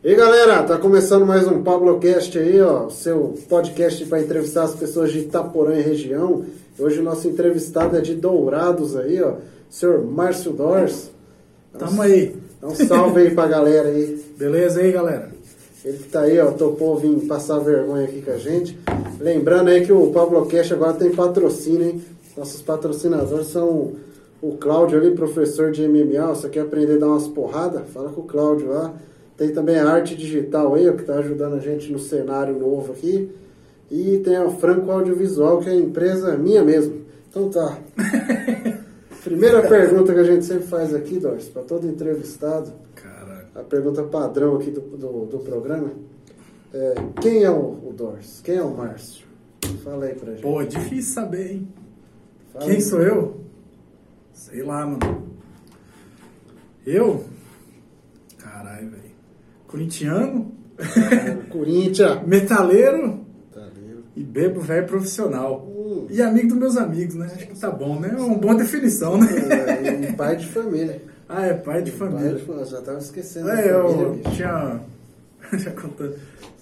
E aí galera, tá começando mais um Pablocast aí, ó, seu podcast para entrevistar as pessoas de Itaporã e região. Hoje o nosso entrevistado é de Dourados aí, ó, senhor Márcio Dors. Tamo aí. Dá um salve aí pra galera aí. Beleza aí, galera? Ele que tá aí, ó, topou vir passar vergonha aqui com a gente. Lembrando aí que o Pablocast agora tem patrocínio, hein? Nossos patrocinadores são o Cláudio ali, professor de MMA. Você quer aprender a dar umas porradas? Fala com o Cláudio lá. Tem também a arte digital aí, que está ajudando a gente no cenário novo aqui. E tem a Franco Audiovisual, que é a empresa minha mesmo. Então tá. Primeira pergunta que a gente sempre faz aqui, Doris, para todo entrevistado. Caraca. A pergunta padrão aqui do, do, do programa. É, quem é o, o Doris? Quem é o Márcio? Fala aí pra gente. Pô, é difícil saber, hein? Fala Quem aí. sou eu? Sei lá, mano. Eu? Corintiano, Corinthians. metaleiro ali. e bebo velho profissional. Hum. E amigo dos meus amigos, né? Acho que tá bom, né? É uma boa definição, né? É, e pai de família. Ah, é pai de Pai família. de família. Já tava esquecendo. É, eu bicho. tinha. Já contando.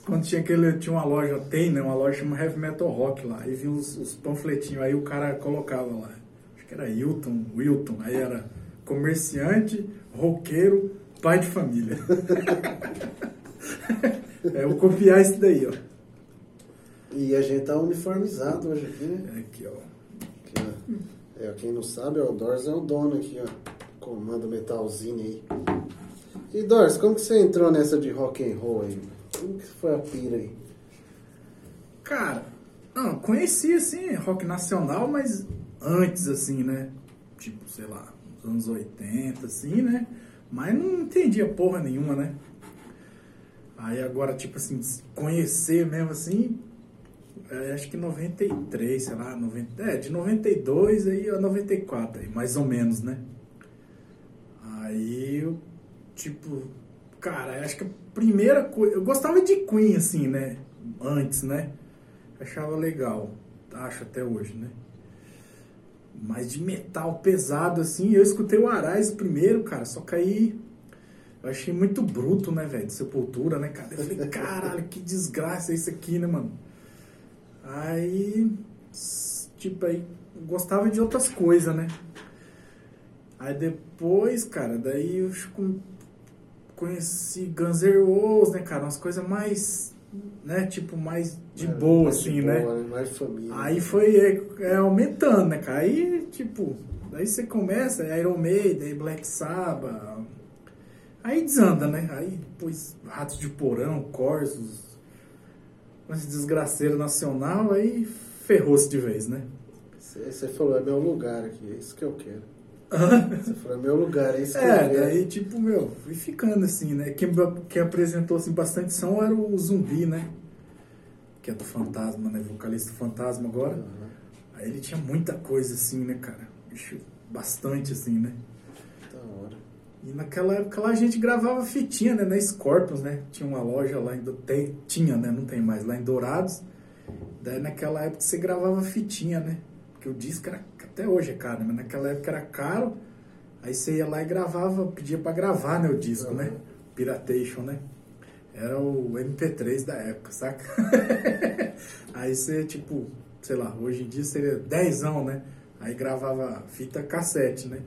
Quando tinha aquele. Tinha uma loja, tem, né? Uma loja chamada Heavy Metal Rock lá. Aí vinha os, os panfletinhos, aí o cara colocava lá. Acho que era Hilton, Wilton. Aí era comerciante, roqueiro, pai de família. é, eu vou copiar isso daí, ó. E a gente tá uniformizado hoje aqui, né? É Aqui, ó. Aqui, ó. É, quem não sabe, ó, o Dors é o dono aqui, ó. Comanda metalzinho aí. E Dors, como que você entrou nessa de rock and roll aí? Como que foi a pira aí? Cara, não, conheci assim, rock nacional, mas antes, assim, né? Tipo, sei lá, nos anos 80, assim, né? Mas não entendia porra nenhuma, né? Aí agora, tipo assim, conhecer mesmo assim, é, acho que 93, sei lá, 90, é, de 92 aí a 94, aí, mais ou menos, né? Aí eu, tipo, cara, acho que a primeira coisa. Eu gostava de Queen, assim, né? Antes, né? Achava legal. Acho até hoje, né? Mas de metal pesado, assim, eu escutei o Arais primeiro, cara, só que aí. Eu achei muito bruto, né, velho? De sepultura, né, cara? Eu falei, caralho, que desgraça isso aqui, né, mano? Aí. Tipo, aí. Gostava de outras coisas, né? Aí depois, cara, daí eu conheci Guns N' Roses, né, cara? Umas coisas mais, né, tipo, mais de É, boa, mais assim, de né? boa, Mais família. Aí foi é, é, aumentando, né, cara? Aí, tipo, daí você começa, é Iron Maiden, Black Sabbath. Aí desanda, né? Aí depois Ratos de Porão, Corsos, esse desgraceiro nacional, aí ferrou-se de vez, né? Você falou, é meu lugar aqui, é isso que eu quero. Você é meu lugar, é isso É, daí, tipo, meu, fui ficando assim, né? Quem, quem apresentou assim, bastante som era o Zumbi, né? Que é do Fantasma, né? Vocalista do Fantasma agora. Aham. Aí ele tinha muita coisa assim, né, cara? Bicho, bastante assim, né? Da hora. E naquela época lá a gente gravava fitinha, né? Na Scorpions, né? Tinha uma loja lá em... Tem, tinha, né? Não tem mais. Lá em Dourados. Daí naquela época você gravava fitinha, né? Porque o disco era... Até hoje é caro, né? Mas naquela época era caro. Aí você ia lá e gravava... Pedia pra gravar, né? O disco, Uhum. né? Piratation, né? Era o MP3 da época, saca? Aí você, tipo... Sei lá, hoje em dia seria dezão, né? Aí gravava fita cassete, né?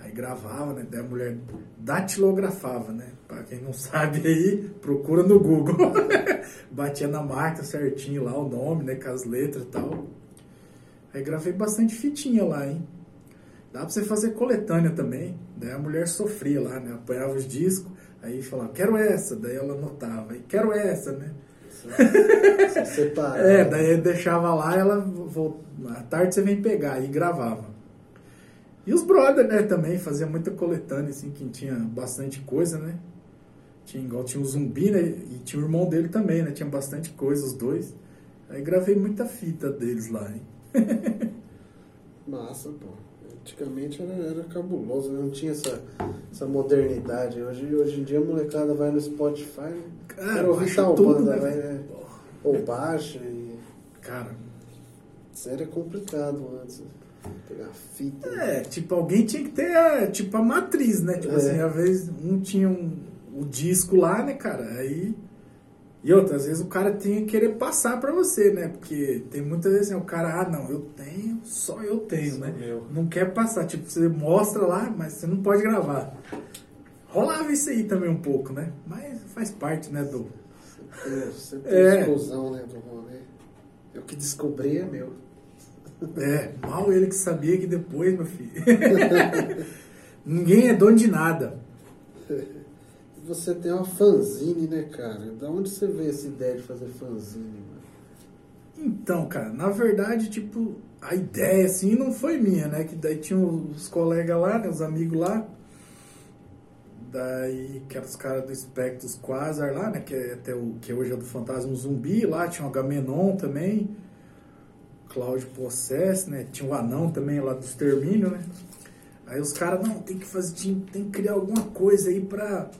Aí gravava, né? Daí a mulher datilografava, né? Pra quem não sabe aí, procura no Google. Batia na marca certinho lá o nome, né? Com as letras e tal. Aí gravei bastante fitinha lá, hein? Dá pra você fazer coletânea também. Daí a mulher sofria lá, né? Apanhava os discos, aí falava, quero essa. Daí ela anotava, e quero essa, né? Só separar. É, daí ele deixava lá, ela à tarde você vem pegar e gravava. E os brother, né, também fazia muita coletânea, assim, que tinha bastante coisa, né? Tinha igual tinha o zumbi, né? E tinha o irmão dele também, né? Tinha bastante coisa, os dois. Aí gravei muita fita deles lá, hein? Massa, pô. Antigamente era, era cabuloso, né? não tinha essa, essa modernidade. Hoje, hoje em dia a molecada vai no Spotify, né? Cara, Quero ouvir tal tudo, banda, né, vai, velho? é, ou baixa e. Cara, Isso era complicado antes. né? Pegar fita. é, tipo, alguém tinha que ter, a, tipo, a matriz, né? Tipo É. assim, às vezes um tinha um, o disco lá, né, cara? Aí. E outras vezes o cara tem que querer passar pra você, né? Porque tem muitas vezes assim, o cara, ah, não, eu tenho, só eu tenho, Só né? meu. Não quer passar. Tipo, você mostra lá, mas você não pode gravar. Rolava isso aí também um pouco, né? Mas faz parte, né, do. É, Você tem É. exclusão, né, do rolê. Eu que descobri é meu. É, mal ele que sabia que depois, meu filho. Ninguém é dono de nada. Você tem uma fanzine, né, cara? Da onde você veio essa ideia de fazer fanzine? Então, cara, na verdade, tipo, a ideia, assim, não foi minha, né? Que daí tinha os colegas lá, né? Os amigos lá. Daí, que eram os caras do Spectros Quasar lá, né? Que, é até o, que hoje é do Fantasma Zumbi lá. Tinha o Agamenon também. Cláudio Possess, né? Tinha o Anão também lá do Extermínio, né? Aí os caras, não, tem que fazer, tem que criar alguma coisa aí pra,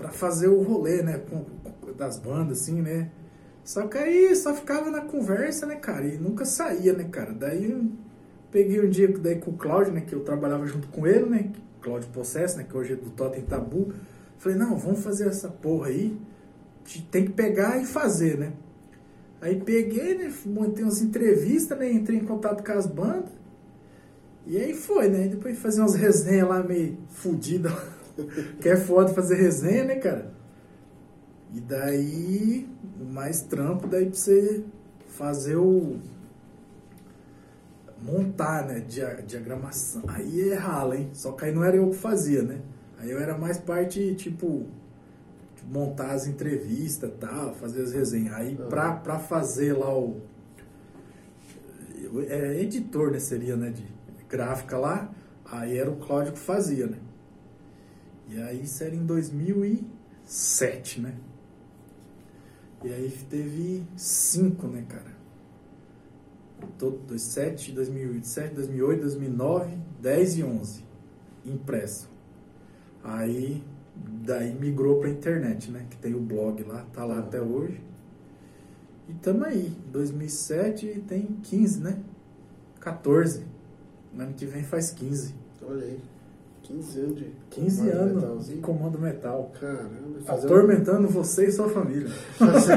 pra fazer o rolê, né? Com, com- das bandas, assim, né? Só que aí só ficava na conversa, né, cara? E nunca saía, né, cara? Daí eu peguei um dia daí com o Cláudio, né? Que eu trabalhava junto com ele, né? Cláudio Possess, né? Que hoje é do Totem Tabu. Falei, não, vamos fazer essa porra aí. Te- Tem que pegar e fazer, né? Aí peguei, né? Montei umas entrevistas, né? Entrei em contato com as bandas. E aí foi, né? Depois de fazer umas resenhas lá meio fodidas. Que é foda fazer resenha, né, cara? E daí, mais trampo daí pra você fazer o. montar, né? Dia, diagramação. Aí é rala, hein? Só que aí não era eu que fazia, né? Aí eu era mais parte, tipo, montar as entrevistas e tal, fazer as resenhas. Aí pra, pra fazer lá o. É, editor, né? Seria, né? De gráfica lá. Aí era o Cláudio que fazia, né? E aí isso era em 2007, né? E aí teve cinco, né, cara? Todo 2007, 2007, 2008, 2009, 10 e 11 impresso. Aí daí migrou pra internet, né? Que tem o blog lá, tá lá Ah. até hoje. E tamo aí, 2007 tem 15, né? 14. No ano que vem faz 15. Olha aí. 15 anos de. 15 comando anos de comando metal. Caramba, fazer, um, Atormentando você e sua família. fazer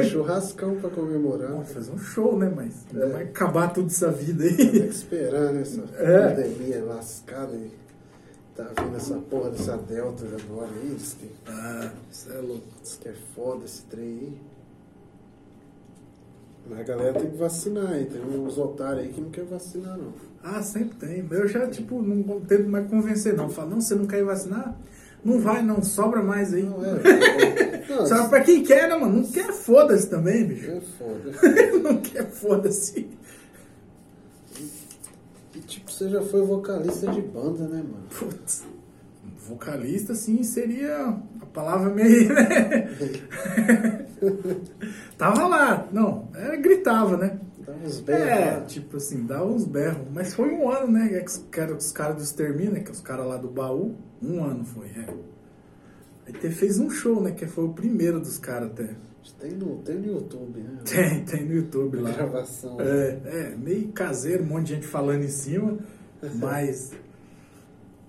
um churrascão pra comemorar. Vamos fazer um show, né? Mas ainda É. vai acabar tudo essa vida Tem que aí. esperar, né? Essa É. pandemia lascada e tá vindo essa porra dessa Delta agora aí. Diz que, Ah, você é louco. diz que é foda esse trem aí. Mas a galera tem que vacinar aí. Tem uns otários aí que não quer vacinar, não. Ah, sempre tem. Eu já, tipo, não tento mais convencer, não. Falo, não, você não quer ir vacinar? Não vai, não. Sobra mais aí. Não é. Não, Só pra quem quer, né, mano? Não quer, foda-se também, bicho. é foda. não quer, foda-se. E tipo, você já foi vocalista de banda, né, mano? Putz. Vocalista, assim, seria a palavra meio, né? Tava lá. Não, era, gritava, né? Dá uns berros É, lá. tipo assim, dava uns berros. Mas foi um ano, né? Que os- que os caras do Extermínio, né? Que é os caras lá do baú. Um ano foi, é. Aí te, fez um show, né? Que foi o primeiro dos caras até. Tem no, tem no YouTube, né? Tem, tem no YouTube lá. Gravação. É, é, meio caseiro, um monte de gente falando em cima. Mas.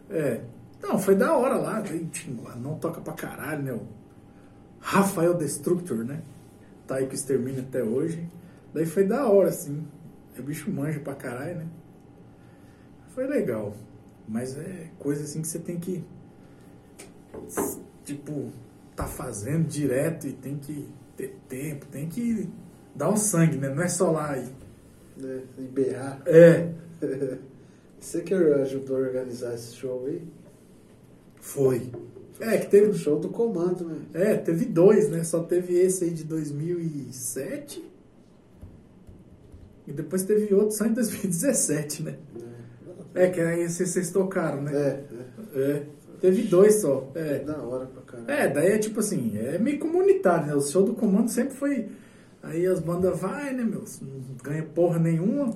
É. Não, foi da hora lá, não toca pra caralho, né? Rafael Destructor, né? Tá aí com extermínio até hoje. Daí foi da hora, assim. O bicho manja pra caralho, né? Foi legal. Mas é coisa assim que você tem que. Tipo, tá fazendo direto e tem que ter tempo, tem que dar o sangue, né? Não é só lá e. Né? E berrar. É, Você que ajudou a organizar esse show aí? foi. É, que O teve. show do comando, né? É, teve dois, né? Só teve esse aí de 2007. E depois teve outro só em 2017, né? É, que aí vocês vocês tocaram, né? É, é. É. Teve dois só. É É. da hora pra caramba. É, daí é tipo assim, é meio comunitário, né? O show do comando sempre foi. Aí as bandas vai, né, meu? Não ganha porra nenhuma,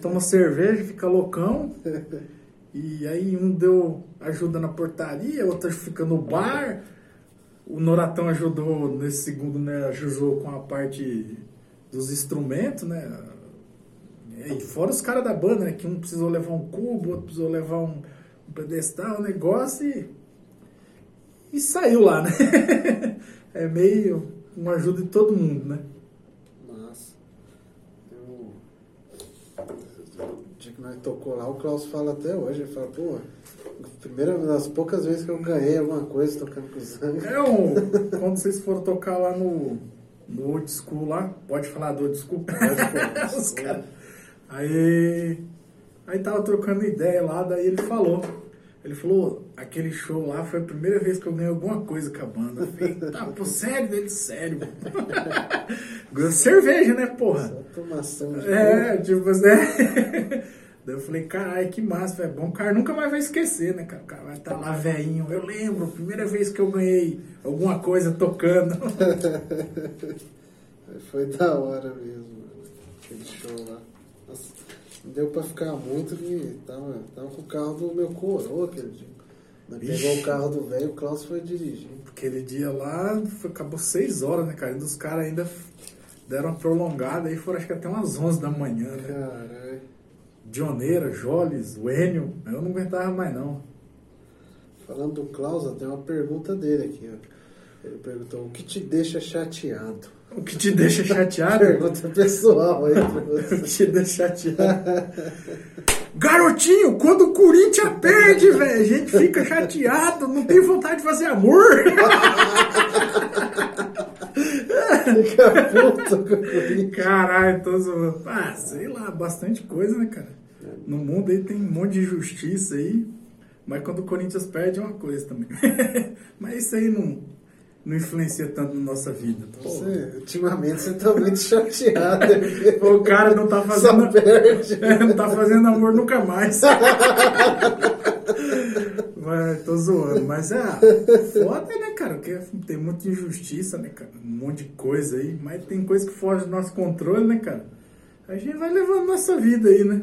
toma cerveja, fica loucão. E aí um deu ajuda na portaria, outro fica no bar. O Noratão ajudou nesse segundo, né? Ajudou com a parte dos instrumentos, né? E fora os caras da banda, né? Que um precisou levar um cubo, outro precisou levar um, um pedestal, um negócio e. e saiu lá, né? é meio uma ajuda de todo mundo, né? Massa. Eu... O dia que nós tocou lá, o Klaus fala até hoje. Ele fala, pô, primeira das poucas vezes que eu ganhei alguma coisa tocando com o Zang. É um, quando vocês foram tocar lá no, no Old School lá, pode falar do Old School? Pode, Os caras. Aí, aí tava trocando ideia lá, daí ele falou. Ele falou, aquele show lá foi a primeira vez que eu ganhei alguma coisa com a banda. Eu falei, tá, pô, sério? Dele, sério. Ganhou cerveja, né, porra? Tomação de É, tipo, né? Daí eu falei, caralho, que massa, velho. Bom, o cara nunca mais vai esquecer, né, cara? O cara vai estar lá velhinho. Eu lembro, primeira vez que eu ganhei alguma coisa tocando. Foi da hora mesmo. Aquele show lá. Nossa, não deu pra ficar muito que tava, tava com o carro do meu coroa aquele dia. Pegou o carro do velho, o Klaus foi dirigir. Aquele dia lá, foi, acabou seis horas, né, cara? E os caras ainda deram uma prolongada aí, foram acho que até umas 11 da manhã, né? Caralho. Dioneira, Joles, o Enio, eu não aguentava mais não. Falando do Klaus, tem uma pergunta dele aqui, ó. Ele perguntou, o que te deixa chateado? O que te deixa chateado? Pergunta pessoal aí pra o que te deixa chateado? Garotinho, quando o Corinthians perde, velho, a gente fica chateado, não tem vontade de fazer amor. Fica puto com o Corinthians. Caralho, tô zoando. Ah, sei lá, bastante coisa, né, cara? No mundo aí tem um monte de injustiça aí, mas quando o Corinthians perde é uma coisa também. mas isso aí não, não influencia tanto na nossa vida. Pô, Você, ultimamente você tá muito chateado. o cara não tá Só fazendo. perde. não tá fazendo amor nunca mais. Mas tô zoando. Mas é foda, né, cara? Porque tem muita injustiça, né, cara? Um monte de coisa aí. Mas tem coisa que foge do nosso controle, né, cara? A gente vai levando nossa vida aí, né?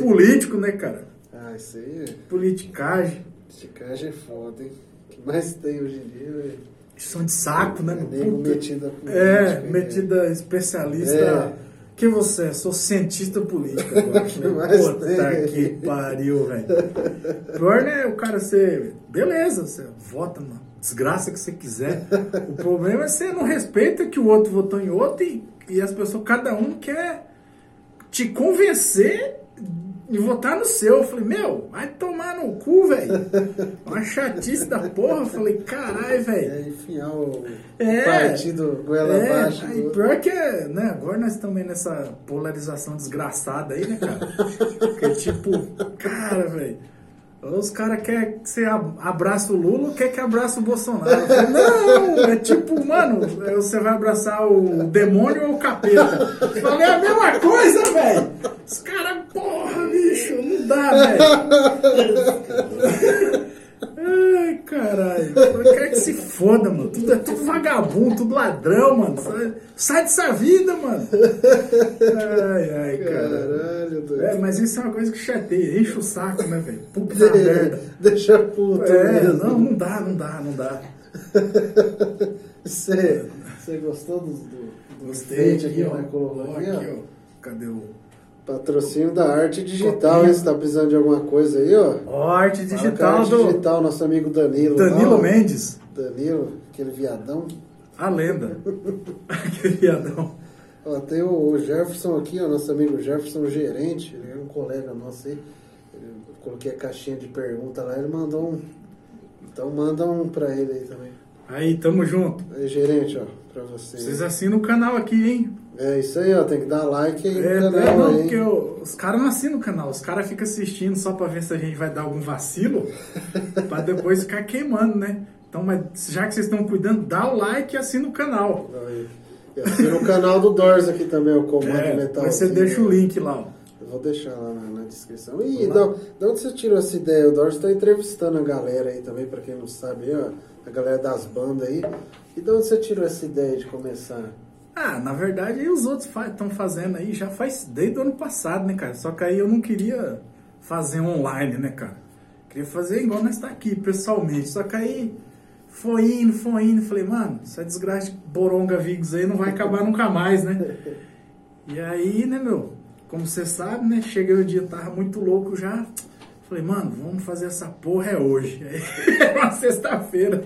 Político, né, cara? Ah, isso aí, Politicagem. esticagem é foda, hein? O que mais tem hoje em dia, velho? São de saco, né? É nego metida com É, política, metida especialista. É. Quem você é? Sou cientista político agora. Que mais Puta tem? que pariu, velho. Pior, né, o cara ser. Beleza, você vota na desgraça que você quiser. O problema é você não respeita que o outro votou em outro e, e as pessoas, cada um quer te convencer e votar no seu. Eu falei, meu, vai tomar no cu, velho. Uma chatice da porra. Eu falei, caralho, velho. É enfiar o É. partido goela É, abaixo. do- pior que é, né, agora nós estamos aí nessa polarização desgraçada aí, né, cara? Porque, tipo, cara, velho, os caras querem que você ab- abraça o Lula ou quer que abraça o Bolsonaro? Falei, não, é tipo, mano, é, você vai abraçar o demônio ou o capeta? Eu falei, é a mesma coisa, velho! Os caras, dá, velho! Ai, caralho. Eu quero que se foda, mano. Tudo é tudo vagabundo, tudo ladrão, mano. Sai, sai dessa vida, mano. Ai, ai, cara. Caralho, doido. É, mas isso é uma coisa que chateia, enche o saco, né, velho? Puta merda. Deixa puto É, mesmo. não, não dá, não dá, não dá. Você, você gostou do, do, do Gostei aqui, ó. aqui, ó. Cadê o. Patrocínio da arte digital, Copinho. hein? Você tá precisando de alguma coisa aí, ó? Ó, arte digital arte do digital, nosso amigo Danilo. Danilo. Mendes. Danilo, aquele viadão. A lenda. Aquele viadão. Ó, tem o Jefferson aqui, ó, nosso amigo Jefferson gerente, ele é um colega nosso aí. Ele- eu coloquei a caixinha de pergunta lá, ele mandou um. Então manda um pra ele aí também. Aí, tamo junto. Aí, gerente, ó, pra você. Vocês assinam o canal aqui, hein? É isso aí, ó, tem que dar like aí É, no não, canal não, aí. porque eu- os caras não assinam o canal, os caras ficam assistindo só pra ver se a gente vai dar algum vacilo, pra depois ficar queimando, né? Então, mas já que vocês estão cuidando, dá o like e assina o canal. Aí. E assina o canal do Doors aqui também, o Comando É, Metal. depois você King, deixa o link lá, ó. Eu vou deixar lá na, na descrição. E da, da onde você tirou essa ideia? O Doors tá entrevistando a galera aí também, pra quem não sabe, aí, ó, a galera das bandas aí. E de onde você tirou essa ideia de começar? Ah, na verdade, aí os outros estão fazendo aí já faz desde o ano passado, né, cara? Só que aí eu não queria fazer online, né, cara? Queria fazer igual nós tá aqui, pessoalmente. Só que aí foi indo, foi indo. Falei, mano, essa desgraça de Boronga Vigos aí não vai acabar nunca mais, né? E aí, né, meu? Como você sabe, né? Cheguei o dia, tava muito louco já. Falei, mano, vamos fazer essa porra é hoje. Aí, uma sexta-feira.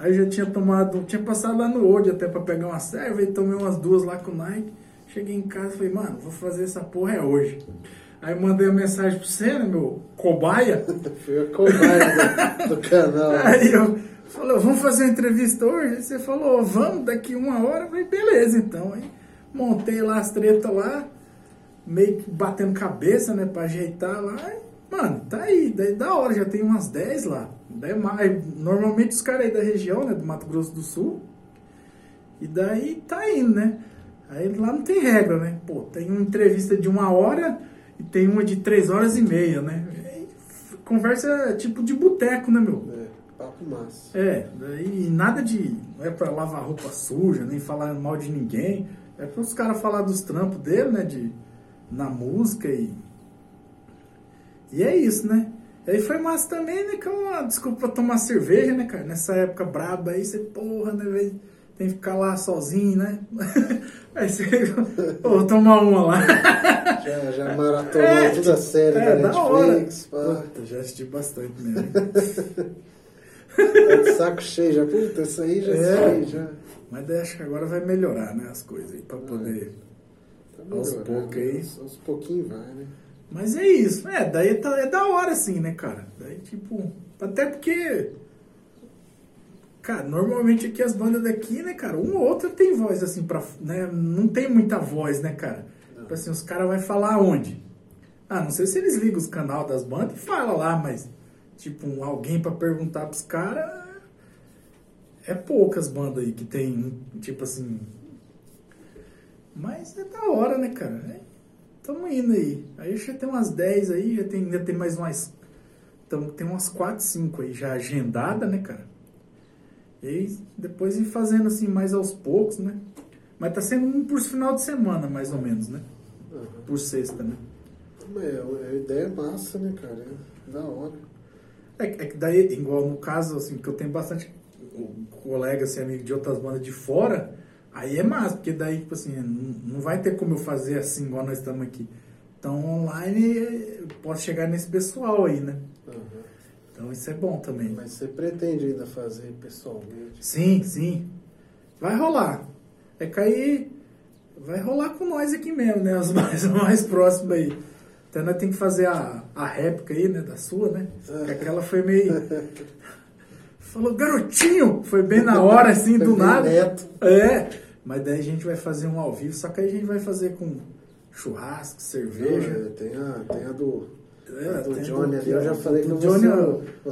Aí eu já tinha tomado, tinha passado lá no Old até pra pegar uma serva e tomei umas duas lá com o Nike. Cheguei em casa e falei, mano, vou fazer essa porra é hoje. Aí mandei uma mensagem pra você, né, meu cobaia. Fui a cobaia do, do canal. Aí eu falei, vamos fazer uma entrevista hoje? Aí você falou, vamos, daqui uma hora. Eu falei, beleza, então. Aí montei lá as tretas lá, meio que batendo cabeça, né, pra ajeitar lá. E, mano, tá aí, daí da hora, já tem umas 10 lá. Daí, normalmente os caras aí da região, né, do Mato Grosso do Sul. E daí tá indo, né? Aí lá não tem regra, né? Pô, tem uma entrevista de uma hora e tem uma de três horas e meia, né? Conversa tipo de boteco, né, meu? É, papo massa. É, daí nada de. Não é pra lavar roupa suja, nem falar mal de ninguém. É para os caras falar dos trampos dele, né? De, na música e. E é isso, né? Aí foi massa também, né? Que é uma desculpa pra tomar cerveja, né, cara? Nessa época braba aí, você, porra, né, velho? Tem que ficar lá sozinho, né? Aí você. Vou tomar uma lá. Já, já maratonou é, toda a série é, da Netflix. Pá. Puta, já assisti bastante mesmo. Tá de saco cheio, já. Puta, isso aí já É. sei, já. Mas daí acho que agora vai melhorar, né? As coisas aí, pra poder. Tá Aos poucos aí. Aos, aos pouquinhos vai, né? Mas é isso, é, daí tá, é da hora assim, né, cara? Daí, tipo, até porque, cara, normalmente aqui as bandas daqui, né, cara, um ou outro tem voz assim pra, né, não tem muita voz, né, cara? Tipo assim, os caras vão falar onde? Ah, não sei se eles ligam os canal das bandas e falam lá, mas, tipo, alguém pra perguntar pros caras, é poucas bandas aí que tem, tipo assim... Mas é da hora, né, cara? É, tamo indo aí. Aí já tem umas 10 aí, já tem, ainda tem mais umas. Tamo, tem umas 4, 5 aí já agendada, né, cara? E aí depois ir fazendo assim mais aos poucos, né? Mas tá sendo um por final de semana, mais ou menos, né? Aham. Por sexta, né? Mas é- a ideia é massa, né, cara? É da hora. É, que- é que daí, igual no caso, assim, que eu tenho bastante colega, assim, amigo de outras bandas de fora, aí é massa, porque daí, tipo assim, não, não vai ter como eu fazer assim, igual nós estamos aqui. Então, online, eu posso chegar nesse pessoal aí, né? Aham. Então, isso é bom também. Mas você pretende ainda fazer pessoalmente? Sim, sim. Vai rolar. É cair. Vai rolar com nós aqui mesmo, né? Os mais, mais próximos aí. Até nós tem que fazer a, a réplica aí, né? Da sua, né? Que aquela foi meio. Falou, garotinho! Foi bem na hora, assim, Foi do nada. neto. É. Mas daí a gente vai fazer um ao vivo, só que aí a gente vai fazer com churrasco, cerveja. É, tem, a, tem a do, É, do Johnny do- ali. Eu já falei que do vou Johnny,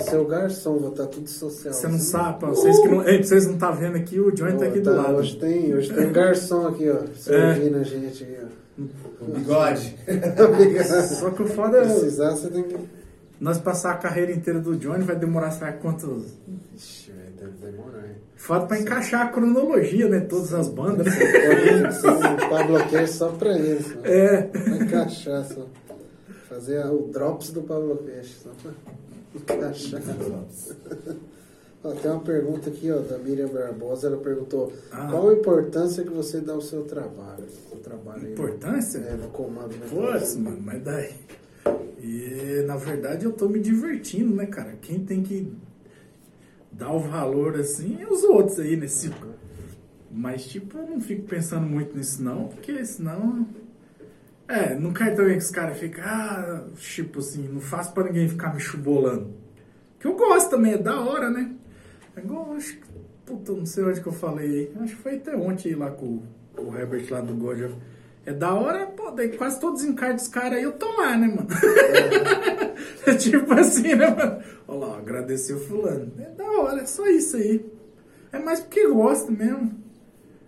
ser, ó. o, garçom, vou estar tudo social. Você não assim. sabe, pra vocês que não. Ei, vocês não tá vendo aqui, o Johnny tá aqui do Tá, lado. Hoje tem, hoje tem um garçom aqui, ó, servindo a gente aqui, ó. O bigode. Só que o foda é. Precisar, você tem que. Nós passar a carreira inteira do Johnny vai demorar, sabe quantos. Ixi, deve demorar, hein? Foda pra encaixar a cronologia, né? Todas as bandas. Um Pablo Cash só pra só. É. Pra encaixar só. Fazer o drops do Pablo Cash, só pra encaixar. Ó, tem uma pergunta aqui, ó, da Miriam Barbosa. Ela perguntou: Ah. qual a importância que você dá ao seu trabalho? Seu trabalho aí, Importância? É, no comando, né? Putz, mano, mas daí. E na verdade eu tô me divertindo, né, cara? Quem tem que dar o valor assim é os outros aí nesse. Mas, tipo, eu não fico pensando muito nisso, não, porque senão. É, não quero também que os caras fiquem, ah, tipo assim, não faço pra ninguém ficar me chubolando. Que eu gosto também, é da hora, né? É igual, acho que. Puta, não sei onde que eu falei. Acho que foi até ontem lá com, com o Herbert lá do Goja. É da hora, pô, daí quase todos os encargos dos caras aí eu tô lá, né, mano? É tipo assim, né, mano? Olha lá, agradecer o fulano. É da hora, é só isso aí. É mais porque gosta mesmo.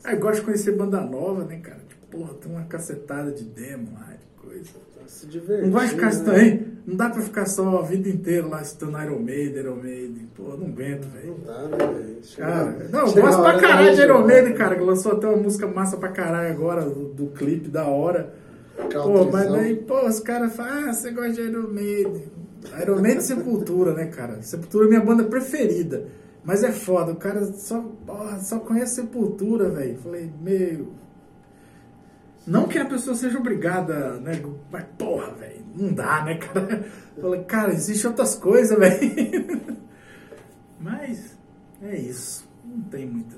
Aí gosto de conhecer banda nova, né, cara? Tipo, porra, tem uma cacetada de demo lá, de coisa. Se divertindo. Não vai ficar né? Não dá pra ficar só a vida inteira lá estudando Iron Maiden, Iron Maiden. Pô, não aguento, velho. Não dá, né, velho? Cara, não, eu gosto pra caralho de Iron gente- Maiden, cara, que lançou até uma música massa pra caralho agora, do, do clipe da hora. Pô, mas daí, pô, os caras falam, ah, você gosta de Iron Maiden. Iron Maiden e Sepultura, né, cara? Sepultura é minha banda preferida. Mas é foda, o cara só, só conhece Sepultura, velho. Falei, meu. Não que a pessoa seja obrigada, né? Mas porra, velho, não dá, né, cara? Falei, cara, existem outras coisas, velho. Mas é isso. Não tem muita.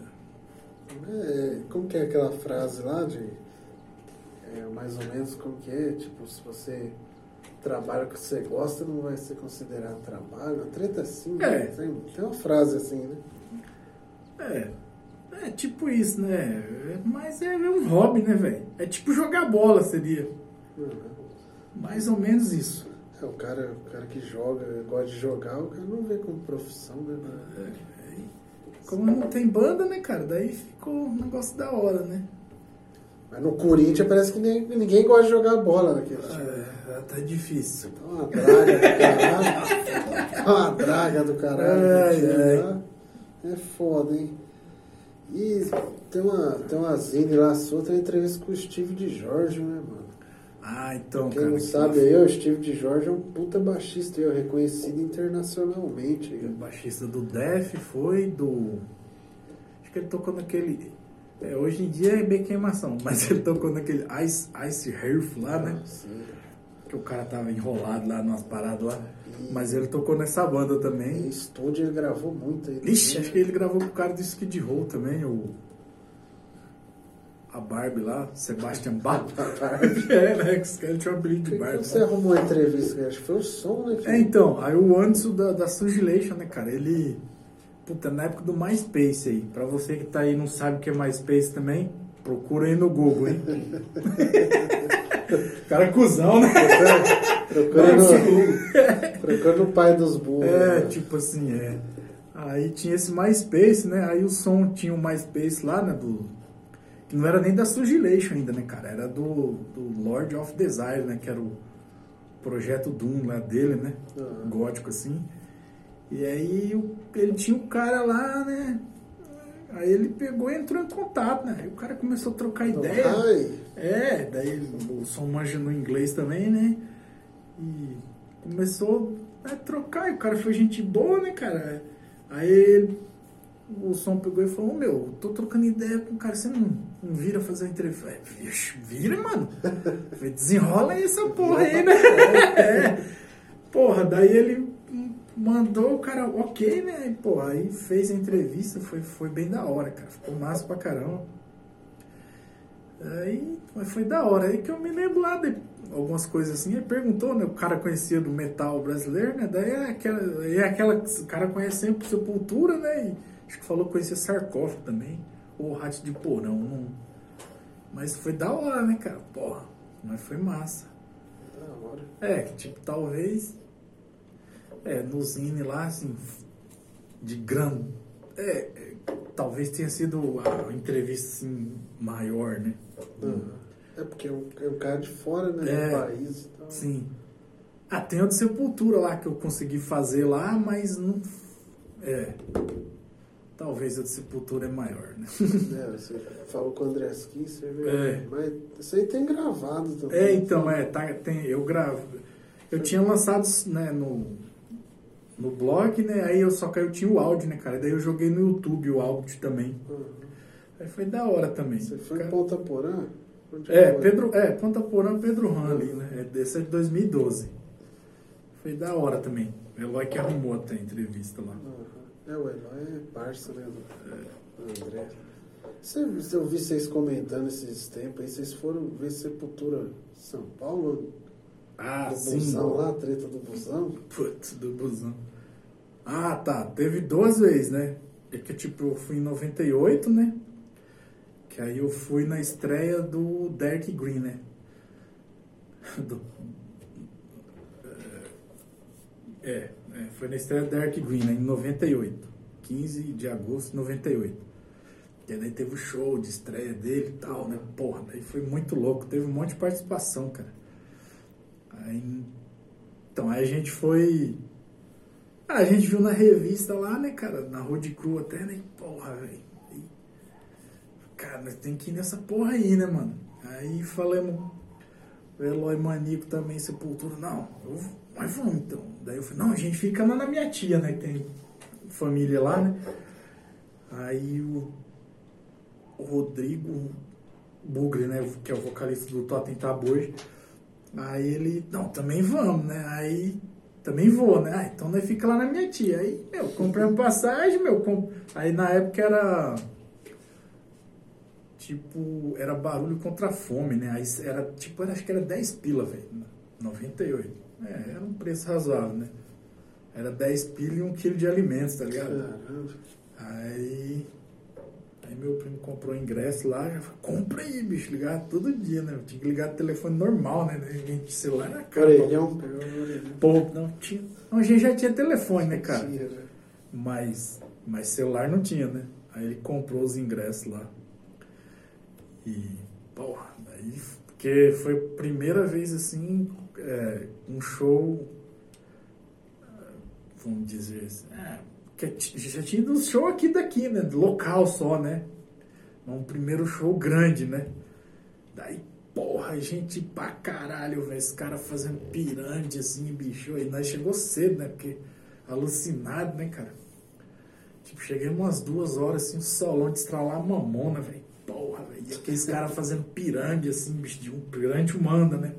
É, como que é aquela frase lá de. É, mais ou menos como que é? Tipo, se você trabalha que você gosta, não vai ser considerado trabalho. A treta é assim, É. né? tem, tem uma frase assim, né? É. É tipo isso, né? Mas é um hobby, né, velho? É tipo jogar bola, seria. Mais ou menos isso. É, o cara, o cara que joga, gosta de jogar, o cara não vê como profissão, né? Como não tem banda, né, cara? Daí ficou um negócio da hora, né? Mas no Corinthians parece que nem- ninguém gosta de jogar bola naquele time. É, tá difícil. Tá uma draga do caralho. Tá uma draga do caralho. Ai, ai. lá. É foda, hein? E tem uma, tem uma zine lá sua, tem uma entrevista com o Steve de Jorge, né, mano? Ah, então, Quem cara. não que sabe aí, o Steve de Jorge é um puta baixista ó, reconhecido internacionalmente. O baixista do Def foi do. Acho que ele tocou naquele. é, hoje em dia é bem queimação, mas ele tocou naquele Ice, Ice Earth lá, né? Ah, sim. Que o cara tava enrolado lá nas paradas lá. Mas ele tocou nessa banda Em também. estúdio ele gravou muito aí. Ixi, acho que ele gravou com o cara do Skid Row também, o. A Barbie lá, Sebastian Bach. é, né? que caras tinham um apelido de que Barbie. você arrumou a entrevista? Acho que foi o som, né? que- É, então, aí o Anderson da, da Sugilation, né, cara, ele. Puta, na época do MySpace aí. Pra você que tá aí e não sabe o que é MySpace também, procura aí no Google, hein? cara é cuzão, né? Procurando, procurando o pai dos burros. É, né? tipo assim, é. Aí tinha esse MySpace, né? Aí o som tinha o MySpace lá, né? Do, que não era nem da Sugilation ainda, né, cara? Era do, do Lord of Desire, né? Que era o projeto Doom lá dele, né? Gótico assim. E aí o- ele tinha um cara lá, né? Aí ele pegou e entrou em contato, né? Aí o cara começou a trocar ideia. Ai, É, daí o som manja no inglês também, né? E começou a trocar, e o cara foi gente boa, né, cara? Aí o som pegou e falou, "Ô, meu, tô trocando ideia com o cara, você não, não vira fazer uma entrevista? Falei, "Vixe, vira, mano. Falei, desenrola aí essa porra aí, né? É. Porra, daí ele mandou o cara, ok, né? E, porra, aí fez a entrevista, foi, foi bem da hora, cara. Ficou massa pra caramba. Aí mas foi da hora. Aí que eu me lembro lá de algumas coisas assim. Ele perguntou, né? O cara conhecia do metal brasileiro, né? Daí é aquela. É aquela o cara conhece sempre Sepultura, né? E acho que falou que conhecia sarcófago também. Ou Rato de Porão. Não... Mas foi da hora, né, cara? Porra, mas foi massa. da hora. É, que tipo, talvez. É, no Zine lá, assim, de grande. É, é, talvez tenha sido a entrevista assim, maior, né? Aham. É porque é um, é um cara de fora, né? É. Do país. Então, Sim. Ah, tem o de Sepultura lá que eu consegui fazer lá, mas não. É. Talvez o de Sepultura é maior, né? É, você falou com o André Kisser, É. Mas isso aí tem gravado também. É, então, é, tá, tem, eu gravo. Eu tinha lançado né, no, no blog, né? Aí eu só que eu tinha o áudio, né, cara? Daí eu joguei no YouTube o áudio também. Aham. Aí foi da hora também. Você foi Cara- em Ponta Porã? É? Pedro, é, Ponta Porã, Pedro Hanley, né? É, Esse é de 2012. Foi da hora também. O Eloy que arrumou até a entrevista lá. Aham. É, o Eloy é parça, né? Do, do André. Você, eu vi vocês comentando esses tempos aí, vocês foram ver Sepultura São Paulo? Ah, do sim. busão lá, a treta do busão? Putz, do busão. Ah, tá. Teve duas vezes, né? É que tipo, eu fui em 98, né? Que aí eu fui na estreia do Derek Green, né? Do- É, é, foi na estreia do Derek Green, né? Em 98. 15 de agosto de 98. E daí teve o show de estreia dele e tal, né? Porra, daí foi muito louco. Teve um monte de participação, cara. Aí, então, aí a gente foi. Ah, a gente viu na revista lá, né, cara? Na Road Crew até, né? Porra, velho. Cara, tem que ir nessa porra aí, né, mano? Aí falamos. O Eloy Manico também, Sepultura. Não, eu, mas vamos então. Daí eu falei, não, a gente fica lá na minha tia, né? Que tem família lá, né? Aí o, Rodrigo Bugre, né? Que é o vocalista do Totem Tabu. Aí ele, não, também vamos, né? Aí também vou, né? Ah, então nós fica lá na minha tia. Aí, meu, comprei uma passagem, meu. Comp... Aí na época era. Tipo, era barulho contra a fome, né? Aí era, tipo, era, acho que era 10 pila, velho. 98. É, era um preço razoável, né? Era 10 pila e um quilo de alimentos, tá ligado? Caramba. Aí. Aí meu primo comprou ingresso lá, já falou, compra aí, bicho, ligava todo dia, né? Eu tinha que ligar o telefone normal, né? A gente celular na cara. Orelhão, Pô, não tinha. Não, a gente já tinha telefone, né, cara? Tinha, né? Mas, mas celular não tinha, né? Aí ele comprou os ingressos lá. E, porra, aí. Porque foi a primeira vez assim, é, um show. Vamos dizer assim. É, que já tinha um show aqui daqui, né? Local só, né? Um primeiro show grande, né? Daí, porra, gente pra caralho, velho. Esse cara fazendo pirâmide assim, bicho. E nós chegou cedo, né? Porque alucinado, né, cara? Tipo, cheguei umas duas horas assim, o solão de estralar a mamona, velho. Porra, velho. E aqueles caras fazendo pirâmide assim, bicho, de um pirâmide humana, né?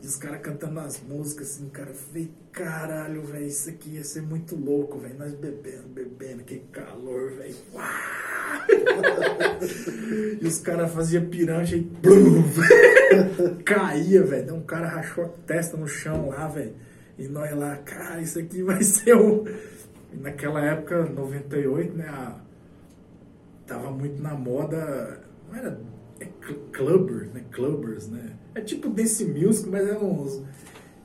E os caras cantando as músicas, assim, cara, falei, caralho, velho, isso aqui ia ser muito louco, velho. Nós bebendo, bebendo, que calor, velho. e os caras faziam piranha e blum, caía, velho. Um cara rachou a testa no chão lá, velho. E nós lá, cara, isso aqui vai ser o. E naquela época, 98, né? A... Tava muito na moda. Não era. É clubbers, né? Clubbers, né? É tipo desse music, mas é uns.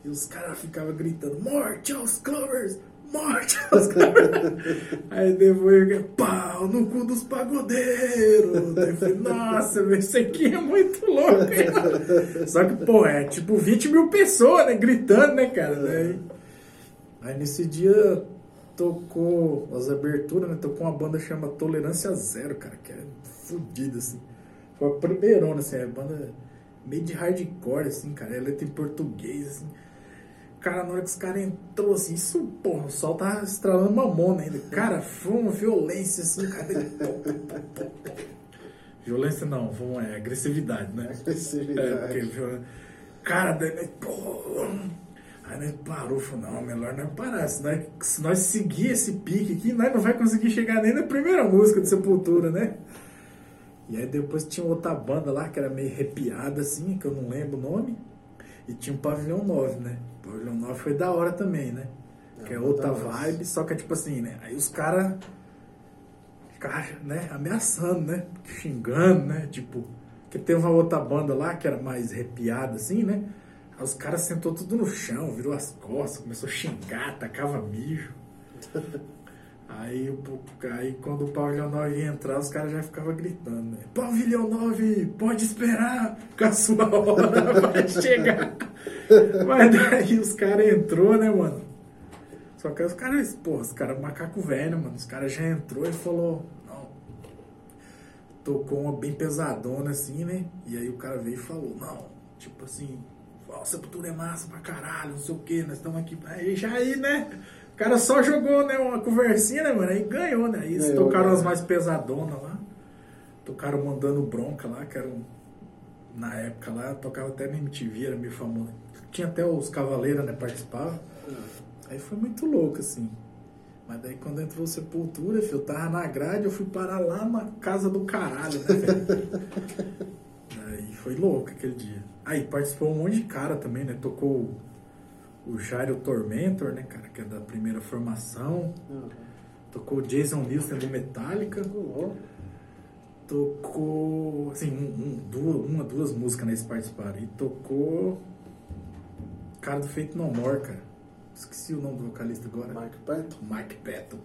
E os caras ficavam gritando: Morte aos Clovers! Morte aos Clovers! Aí depois, pau no cu dos pagodeiros! Daí eu falei: Nossa, esse aqui é muito louco! Hein? Só que, pô, é tipo 20 mil pessoas, né? Gritando, né, cara? Daí, aí nesse dia tocou as aberturas, né? Tocou uma banda chama Tolerância Zero, cara, que é fodida, assim. Foi a primeirona, assim, a banda meio de hardcore, assim, cara. Ela letra em português, assim. Cara, na hora que os caras entrou, assim, isso, porra, o sol tá estralando mamona ainda. Cara, foi uma violência, assim, cara. violência não, uma é, agressividade, né? Agressividade. É, porque, cara, daí, porra. Aí nós parou, falou, não, melhor não parar. Se nós, se nós seguir esse pique aqui, nós não vai conseguir chegar nem na primeira música de Sepultura, né? E aí depois tinha outra banda lá que era meio arrepiada assim, que eu não lembro o nome. E tinha o Pavilhão 9, né? O Pavilhão 9 foi da hora também, né? É, que é outra vibe, só que é tipo assim, né? Aí os caras ficavam, né, ameaçando, né? Xingando, né? Tipo, que teve uma outra banda lá que era mais arrepiada assim, né? Aí os caras sentou tudo no chão, virou as costas, começou a xingar, tacava mijo. Aí, aí quando o pavilhão 9 ia entrar, os caras já ficavam gritando, né? Pavilhão 9, pode esperar, que a sua hora vai chegar. Mas daí os caras entrou, né, mano? Só que os caras, pô, os caras macaco velho, mano. Os caras já entrou e falou, não. Tocou uma bem pesadona assim, né? E aí o cara veio e falou, não, tipo assim, ó, Sepultura é massa pra caralho, não sei o que, nós estamos aqui. Aí já aí, né? O cara só jogou né, uma conversinha, né, mano? Aí ganhou, né? Aí ganhou, tocaram as mais pesadonas lá. Tocaram mandando bronca lá, que era um, na época lá, tocava até na MTV, era meio famoso. Tinha até os Cavaleiros, né, participavam. Aí foi muito louco, assim. Mas daí quando entrou Sepultura, filho, eu tava na grade, eu fui parar lá na casa do caralho, né, velho? aí foi louco aquele dia. Aí participou um monte de cara também, né? Tocou o Jairo Tormentor, né, cara, que é da primeira formação. Uhum. Tocou Jason Newsted do Metallica. Uhum. Tocou, assim, um, um, duas, uma, duas músicas nesse participaram. E tocou cara do Feito No More, cara. Esqueci o nome do vocalista agora. Mike Patton? Mike Patton.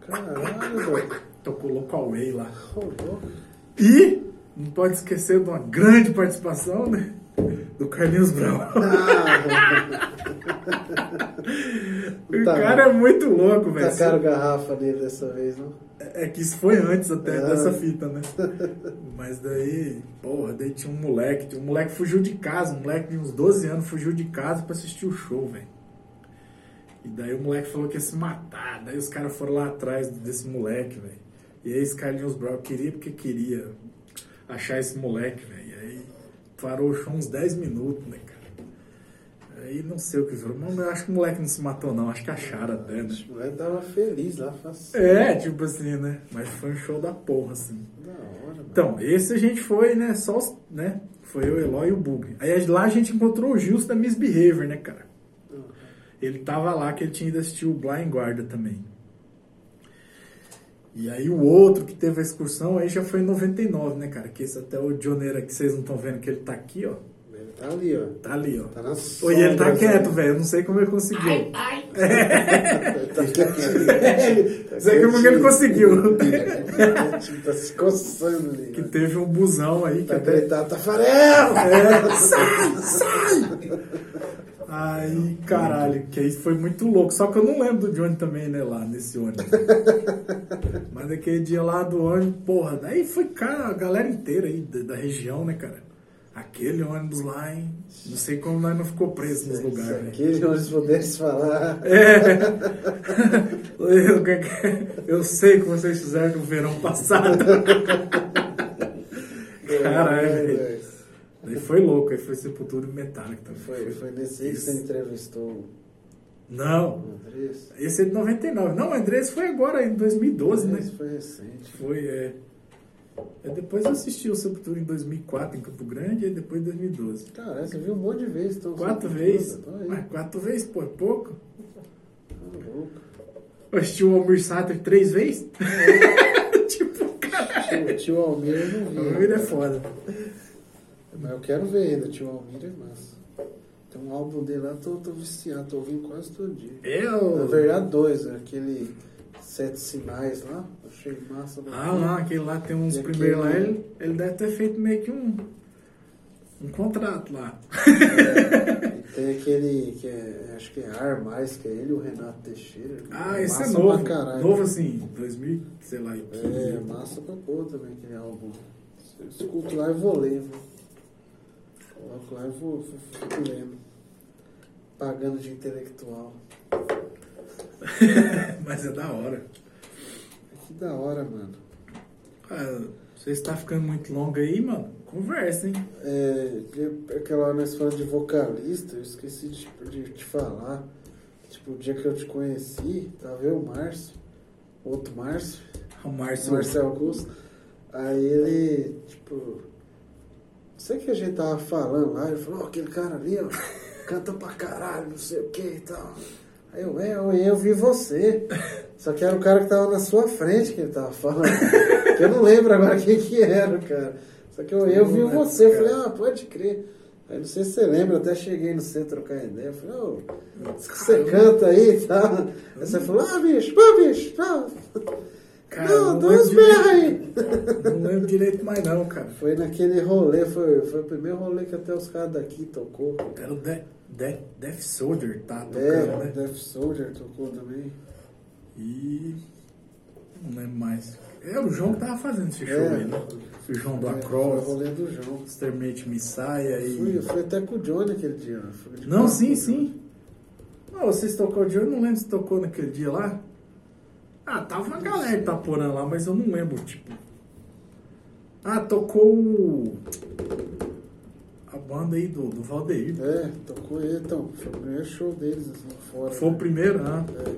Caralho, Tocou Local Way lá. Oh, e não pode esquecer de uma grande participação, né? Do Carlinhos Brown. Ah, o tá, cara é muito louco, velho. Tacaram garrafa nele dessa vez, não? É, é que isso foi antes até ah. dessa fita, né? Mas daí, porra, daí tinha um moleque, um moleque fugiu de casa, um moleque de uns 12 anos fugiu de casa pra assistir o show, velho. E daí o moleque falou que ia se matar, daí os caras foram lá atrás desse moleque, velho. E aí esse Carlinhos Brown queria porque queria achar esse moleque, velho. Aí parou o show uns 10 minutos, né, cara? Aí não sei o que virou. Mas eu acho que o moleque não se matou, não. Acho que acharam até, né? O moleque tava feliz lá, faz... É, tipo assim, né? Mas foi um show da porra, assim. Da hora, mano. Então, esse a gente foi, né? Só, os- né? Foi eu, Eloy e o Bug. Aí lá a gente encontrou o Gilson da Misbehavior, né, cara? Ele tava lá que ele tinha ido assistir o Blind Guarda também. E aí o outro que teve a excursão aí já foi em 99, né, cara? Que esse até o Dioneira que vocês não estão vendo que ele tá aqui, ó. Tá ali, ó. Tá ali, ó. Tá na Oi, ele tá sombra, quieto, assim. velho. Eu não sei como ele conseguiu. Ele tá quieto. Não sei como ele conseguiu. tá se coçando ali. que né? teve um busão aí que Tá até gritando, Tafarel! É, sai, sai! Aí, caralho, que aí foi muito louco. Só que eu não lembro do Johnny também, né, lá nesse ônibus. Mas aquele dia lá do ônibus, porra, daí foi, cara, a galera inteira aí da, da região, né, cara? Aquele ônibus lá, hein? Não sei como nós não ficou preso nos Se lugares, né? aquele onde pudesse falar. É. Eu, eu sei o que vocês fizeram no verão passado. Caralho, É, velho. velho. Aí foi louco, aí foi Sepultura e Metallica também. Foi, foi nesse aí que você entrevistou Não, o Andrés. esse é de 99. Não, o Andrés foi agora, em 2012, né? Esse foi recente. Foi, é. Aí depois eu assisti o Sepultura em 2004 em Campo Grande e depois em 2012. Cara, você viu um monte de vezes. Então, Quatro vezes. Aí. Mas quatro vezes, pô, é pouco. Tá louco. Eu assisti o Almir Sater três vezes. tipo, caralho. Tio, tio Almir eu não O vi. Almir é foda. Mas eu quero ver ainda, tio Almir é massa. Tem um álbum dele lá, tô, tô viciado, tô ouvindo quase todo dia. Na Eu. verdade, dois, né? aquele Sete Sinais lá, achei massa. Ah, lá, aquele lá tem uns primeiros lá, ele, ele deve ter feito meio que um. Um contrato lá. E tem aquele que é, acho que é Ar Mais, que é ele o Renato Teixeira. Ah, esse é novo. Caralho. Novo assim, 2000, sei lá, 15. É, massa pra pôr também aquele álbum. Eu escuto lá e vou ler? Coloco lá e vou, vou- fico lendo. Pagando de intelectual. Mas é da hora. Que da hora, mano. Ah, você está ficando muito longo aí, mano? Conversa, hein? É, que- aquela hora nós falamos de vocalista, eu esqueci de, de te falar. Tipo, o dia que eu te conheci, tava eu, o Márcio, outro Márcio, O Márcio. Marcelo Augusto. Aí ele, tipo, não sei o que a gente tava falando lá, ele falou, ó, aquele cara ali, ó, canta pra caralho, não sei o que e tal. Aí eu, é, eu, eu vi você. Só que era o cara que tava na sua frente que ele tava falando. que eu não lembro agora quem que era, cara. Só que eu, eu vi você, eu falei, ah, pode crer. Aí não sei se você lembra, eu até cheguei no centro trocar ideia. Eu falei, ô, oh, você canta aí e tá? tal. Aí você falou, ah, bicho, pô, bicho, pô. Cara, não, dois berros aí. Não lembro direito mais não, cara. Foi naquele rolê, foi, foi o primeiro rolê que até os caras daqui tocou. Cara. Era o Death, Death Soldier tá tocando, é, né? Death Soldier tocou também. E. Não lembro mais. É, o João que tava fazendo esse show é, aí, né? O João do é, Across. Foi o rolê do João. Exterminate Missaia e. Fui, eu fui até com o Johnny aquele dia. Né? Não, sim, sim. Não, vocês tocou o Johnny, não lembro se tocou naquele dia lá. Ah, tava uma galera por lá, mas eu não lembro, tipo. Ah, tocou o a banda aí do, do Valdeir. É, tocou ele, então. Foi o primeiro show deles, assim, fora. Foi o né? primeiro, ah. É.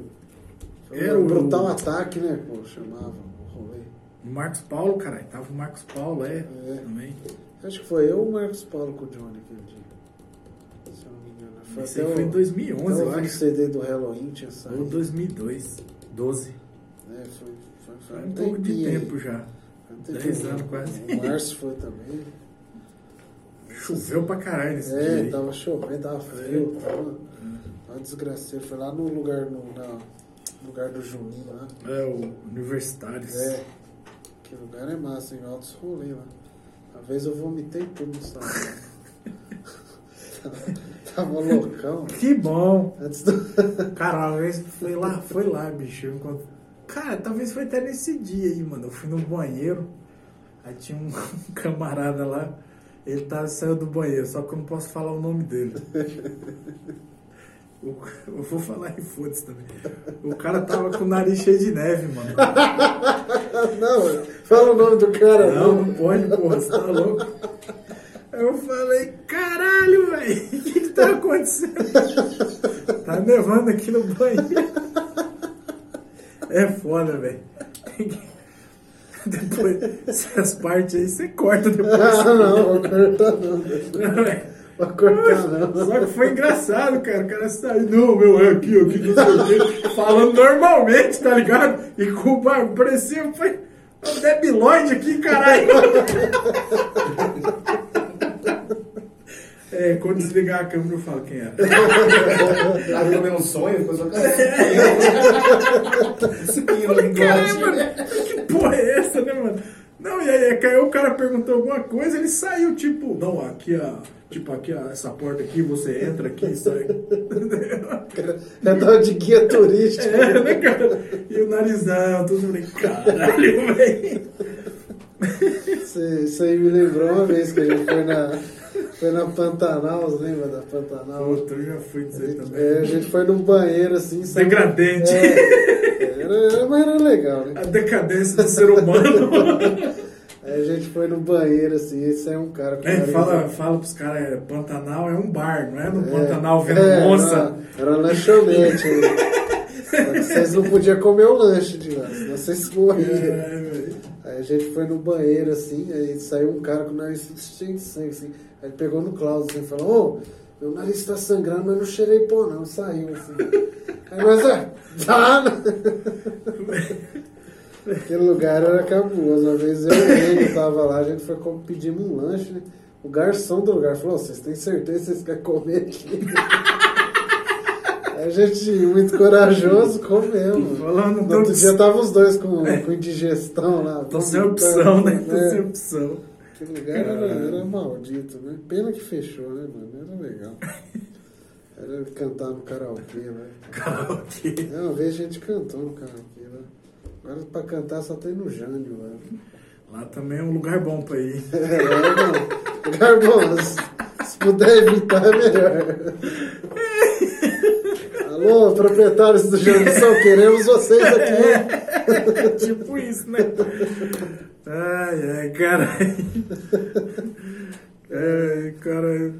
Foi Era um o- brutal ataque, né? Pô, chamava o rolê. O Marcos Paulo, caralho. Tava o Marcos Paulo, é. É. Também. Acho que foi eu ou o Marcos Paulo com o Johnny aquele dia. Se eu não me engano. Foi Esse até aí foi o- em 2011, até eu o acho. CD do Halloween tinha saído. Ou 2002. 12. É, foi, foi, foi Faz um pouco de tempinho aí. tempo já. Foi um Dez anos quase. O Márcio foi também. Choveu pra caralho nesse dia. É, tava chovendo, tava frio. Tava uma desgraceira. Foi lá no lugar, no, na, no lugar do Juninho lá. É, o Universitários. É. Que lugar é massa, em altos rolês lá. Uma vez eu vomitei tudo no salão. tava loucão. Que bom. Antes do. Cara, uma vez foi lá, foi lá, bicho. Encont- Cara, talvez foi até nesse dia aí, mano. Eu fui no banheiro, aí tinha um camarada lá, ele tava, saiu do banheiro, só que eu não posso falar o nome dele. O, eu vou falar e foda-se também. O cara tava com o nariz cheio de neve, mano. Não, fala o nome do cara. Não, não pode, porra, você tá louco? Eu falei, caralho, velho, o que, que tá acontecendo? Tá nevando aqui no banheiro. É foda, velho. Depois, essas partes aí você corta depois. Ah, não, vou cortar não. Vou cortar não. Só que foi engraçado, cara. O cara saiu, não, meu, é aqui, aqui, não sei o quê. Falando normalmente, tá ligado? E com o barco, parecia foi um debilóide aqui, caralho. É, quando desligar a câmera eu falo quem era. Aí também um sonho, eu Caralho, mano, que porra é essa, né, mano? Não, e aí caiu, o cara perguntou alguma coisa, ele saiu, tipo, não, aqui a. Tipo, aqui a, essa porta aqui, você entra aqui e sai. É da de guia turística. É, né, cara? E o narizão, tudo bem, caralho, velho. Isso, isso aí me lembrou uma vez que a gente foi na, foi na Pantanal, lembra da Pantanal? Puta, eu já fui dizer também. É, a gente foi num banheiro assim. sabe? Degradante. É, era, era, mas era legal, né? A decadência do ser humano. Aí a gente foi no banheiro assim, esse é um cara com É, fala, fala pros caras, é, Pantanal é um bar, não é no É, Pantanal vendo é, onça. Era, era lanchonete. né? Vocês não podiam comer o lanche de lá, vocês morriam. É. Aí a gente foi no banheiro assim, aí saiu um cara com o nariz cheio de sangue assim. Aí ele pegou no Klaus assim e falou, ô, meu nariz tá sangrando, mas não cheirei pó não, saiu assim. Aí nós, ah, tá, né? Aquele lugar era cabuloso. Uma vez eu e ele tava lá, a gente foi pedimos um lanche, né? O garçom do lugar falou, vocês têm certeza que vocês querem comer aqui? A gente, muito corajoso, comeu. Falando, No outro dia tava os dois com, com indigestão lá. Tô sem opção, né? Tô É. sem opção. Aquele lugar era, era maldito, né? Pena que fechou, né, mano? Era legal. Era cantar no karaokê, né? Karaokê. É, uma vez a gente cantou no karaokê, né? Agora pra cantar só tem no Jânio, né? Lá também é um lugar bom pra ir. É, lá não. Lugar bom, se, se puder evitar é melhor. Alô, proprietários do só queremos vocês aqui. tipo isso, né? Ai, ai, cara. Ai, cara.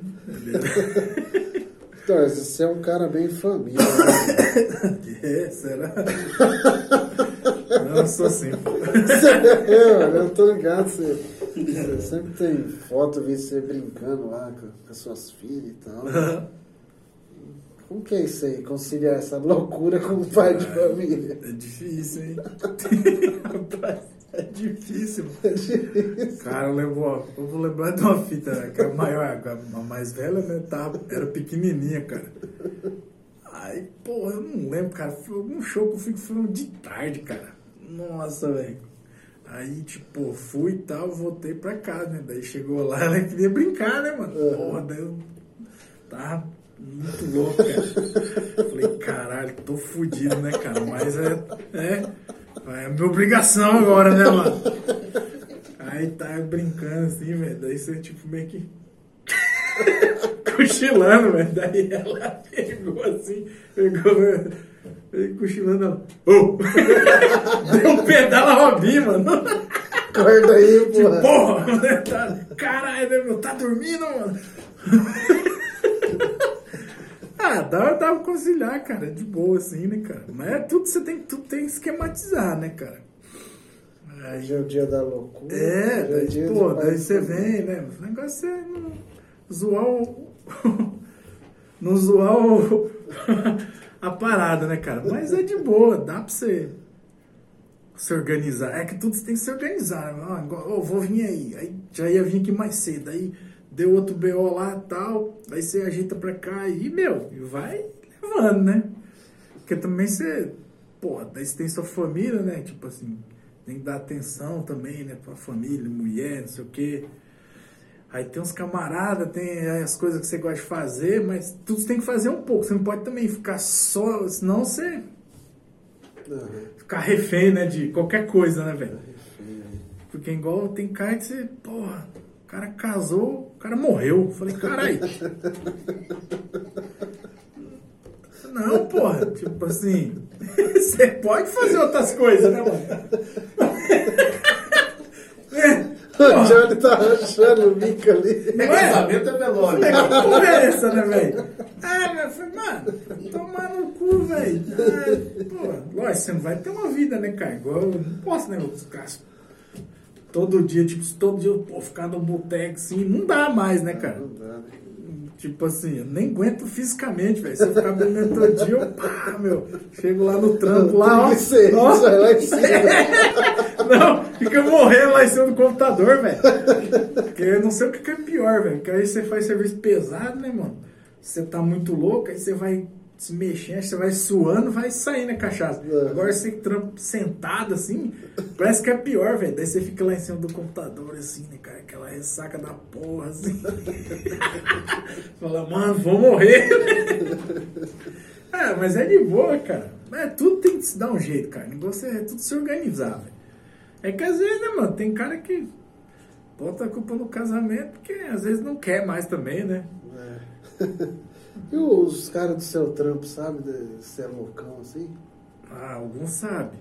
Então, você é um cara bem família, né? É, será? Não, sou assim. É, olha, eu tô ligado, você, você sempre tem foto, vi você brincando lá com, com as suas filhas e tal. Como que é isso aí? Conciliar essa loucura com o pai de família? É difícil, hein? Rapaz, é difícil. É difícil. Cara, eu, lembro, eu vou lembrar de uma fita que a maior, a mais velha, né, tava, era pequenininha, cara. Aí, porra, eu não lembro, cara. Foi algum show que eu fui, foi de tarde, cara. Nossa, velho. Aí, tipo, fui e tal, voltei pra casa, né? Daí chegou lá, ela queria brincar, né, mano? Porra, daí eu tava muito louco, cara. Falei, caralho, tô fudido, né, cara? Mas é, é, é minha obrigação agora, né, mano? Aí tá brincando assim, velho. Daí você, tipo, meio que. cochilando, velho. Daí ela pegou assim, pegou. Veio cochilando, ela. Ô! Deu um pedal a Robin, mano. Acorda aí, Tipo, porra. porra, né? Tá, caralho, meu? Tá dormindo, mano? Ah, dá, dá pra conciliar, cara. De boa, assim, né, cara? Mas é tudo, você tem, tudo tem que esquematizar, né, cara? Aí, Hoje é o dia da loucura. é, o daí, pô, daí você vem, né? O negócio é não zoar o. não zoar o. a parada, né, cara? Mas é de boa, dá pra você se organizar. É que tudo você tem que se organizar. né? Ah, igual, ô, vou vir aí. Aí já ia vir aqui mais cedo. Aí deu outro BO lá e tal. Aí você ajeita pra cá e, meu, e vai levando, né? Porque também você. Pô, daí você tem sua família, né? Tipo assim, tem que dar atenção também, né? Pra família, mulher, não sei o quê. Aí tem uns camaradas, tem as coisas que você gosta de fazer, mas tudo você tem que fazer um pouco. Você não pode também ficar só, senão você Aham. ficar refém, né? De qualquer coisa, né, velho? Porque igual tem cara que você, porra, o cara casou, cara morreu. Eu falei, caralho. Não, porra, tipo assim, você pode fazer outras coisas, né, mano? É, O Johnny tá rachando o bico ali. Não É é? casamento é velório. Que porra é essa, né, velho? Ah, meu filho, mano, tomar no cu, velho. Ah, pô, lógico, você não vai ter uma vida, né, cara? Igual eu não posso, né, os caras. Todo dia, tipo, se todo dia eu pô, ficar no boteco assim, não dá mais, né, cara? Não dá, né? Tipo assim, eu nem aguento fisicamente, velho. Se eu ficar bebendo todo dia, eu pá, meu. Chego lá no trampo, lá, ó. Triglicérides, ó. vai lá em cima. Não, fica morrendo lá em cima do computador, velho. Porque eu não sei o que é pior, velho. Porque aí você faz serviço pesado, né, mano? Você tá muito louco, aí você vai se mexendo, você vai suando, vai saindo a cachaça. Uhum. Agora você trampa sentado assim, parece que é pior, velho. Daí você fica lá em cima do computador, assim, né, cara? Aquela ressaca da porra, assim. Fala, mano, vou morrer. Ah, mas é de boa, cara. Mas tudo tem que se dar um jeito, cara. O negócio é tudo se organizar, velho. É que às vezes, né, mano, tem cara que bota a culpa no casamento porque às vezes não quer mais também, né? É. E os caras do seu trampo, sabe? De ser loucão assim? Ah, alguns sabem.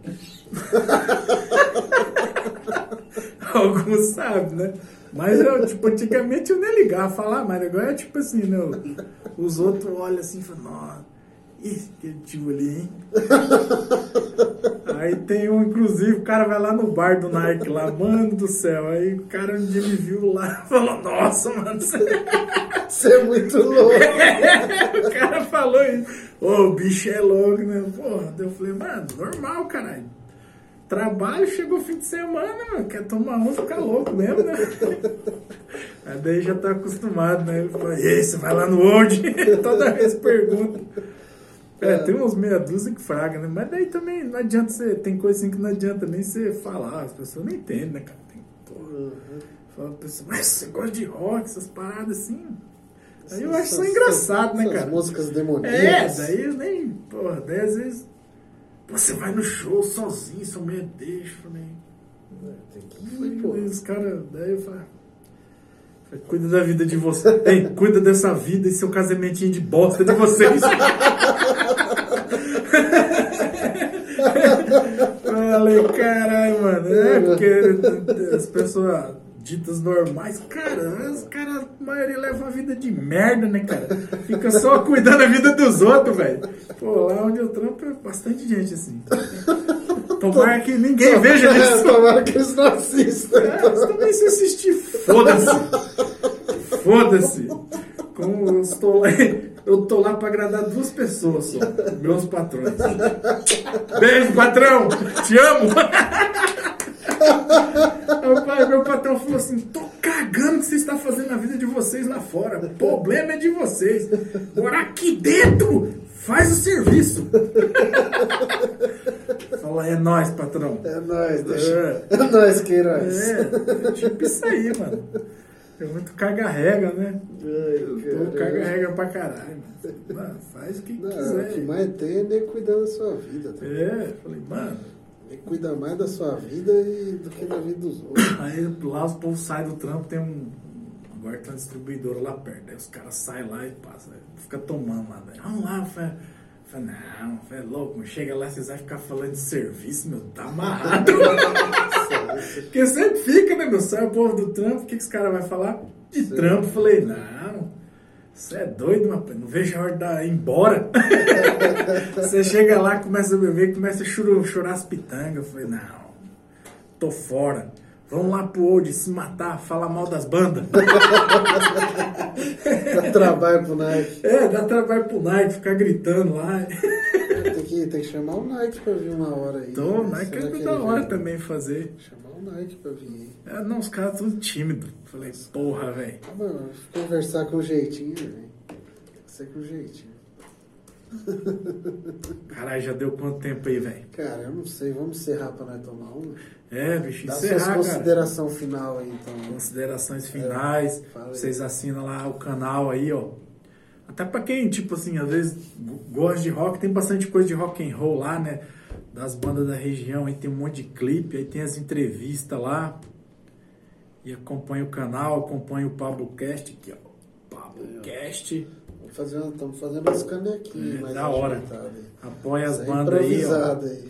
alguns sabem, né? Mas eu, tipo, antigamente eu nem ligava falar, mas agora é tipo assim, né? Os outros olham assim e falam, nossa, esse que tio ali, hein? Aí tem um, inclusive, o cara vai lá no bar do Nike lá, mano do céu. Aí o cara um dia me viu lá falou, nossa, mano, você... Você é muito louco. o cara falou isso. Ô, o bicho é louco, né? Porra, eu falei, mano, normal, caralho. Trabalho, chegou o fim de semana, mano, quer tomar um, fica louco mesmo, né? Aí daí já tá acostumado, né? Ele falou, e aí, você vai lá no Old? Toda vez pergunta. É, tem uns meia dúzia que fraga, né? Mas daí também não adianta você. Tem coisa assim que não adianta nem você falar, as pessoas não entendem, né, cara? Tem, porra. Fala pra pessoa, mas você gosta de rock, essas paradas assim? Aí eu acho isso Essas- engraçado, né, essas cara? músicas É, demoníacas. daí eu nem. Porra, daí às vezes. Você vai no show sozinho, só meio deixa. Falei. Tem que ir, pô. Os caras. Daí eu falei, Cuida da vida de vocês. Ei, cuida dessa vida e seu casamentinho de bosta de vocês. Falei, caralho, mano. É porque as pessoas ditas normais, cara, os caras, a maioria leva uma vida de merda, né, cara? Fica só cuidando da vida dos outros, velho. Pô, lá onde eu trampo é bastante gente assim. Tomara que ninguém veja É, isso. tomara que eles não assistam. É, mas também se assistir, foda-se. Foda-se. Como eu estou lá, eu tô lá pra agradar duas pessoas só, meus patrões. Beijo, patrão! Te amo! Meu, pai, meu patrão falou assim: tô cagando o que você está fazendo na vida de vocês lá fora. O problema é de vocês. Agora aqui dentro, faz o serviço. Fala, é nóis, patrão. É nóis, É. deixa. É nóis, Queiroz. É, tipo isso aí, mano. É muito caga-rega, né? Ai, Tô caramba. caga-rega pra caralho. Mano, faz o que Não, quiser. o que mais tem é nem cuidar da sua vida. Tá? É, falei, mano. Nem cuida mais da sua vida e do que da vida dos outros. Aí lá os povos saem do trampo, tem um. Agora tem uma distribuidora lá perto. Aí os caras saem lá e passam. Fica tomando lá. Daí, Vamos lá, Fé. Falei, não, é louco. Chega lá, vocês vão ficar falando de serviço, meu. Tá amarrado. Porque sempre fica, né, meu? Sai o povo do trampo, o que, que os caras vão falar? De trampo. Falei, não. Você é doido, rapaz. Não vejo a hora de ir embora. Você chega lá, começa a beber, começa a chorar, chorar as pitangas. Eu falei, não, tô fora. Vamos lá pro Old se matar, falar mal das bandas. Dá trabalho pro Nike. É, dá trabalho pro Nike ficar gritando lá. Tem que, tem que chamar o Nike pra vir uma hora aí. Então, né? Nike é da hora vem? também fazer. Chamar o Nike pra vir. É, não, os caras tudo tímidos. Falei, porra, velho. Ah, Mano, conversar com jeitinho, velho. Ser com jeitinho. Caralho, já deu quanto tempo aí, velho? Cara, eu não sei. Vamos encerrar pra nós tomar uma? É, bicho, Dá encerrar, suas cara. consideração final aí, então. Considerações finais. fala aí. Vocês assinam lá o canal aí, ó. Até pra quem, tipo assim, às vezes go- gosta de rock, tem bastante coisa de rock and roll lá, né? Das bandas da região, aí tem um monte de clipe, aí tem as entrevistas lá. E acompanha o canal, acompanha o Pablo Cast aqui, ó. Pabocast. Vamos fazer uma- Estamos fazendo umas canequinhas É, da hora. Apoia as é bandas aí, ó. aí.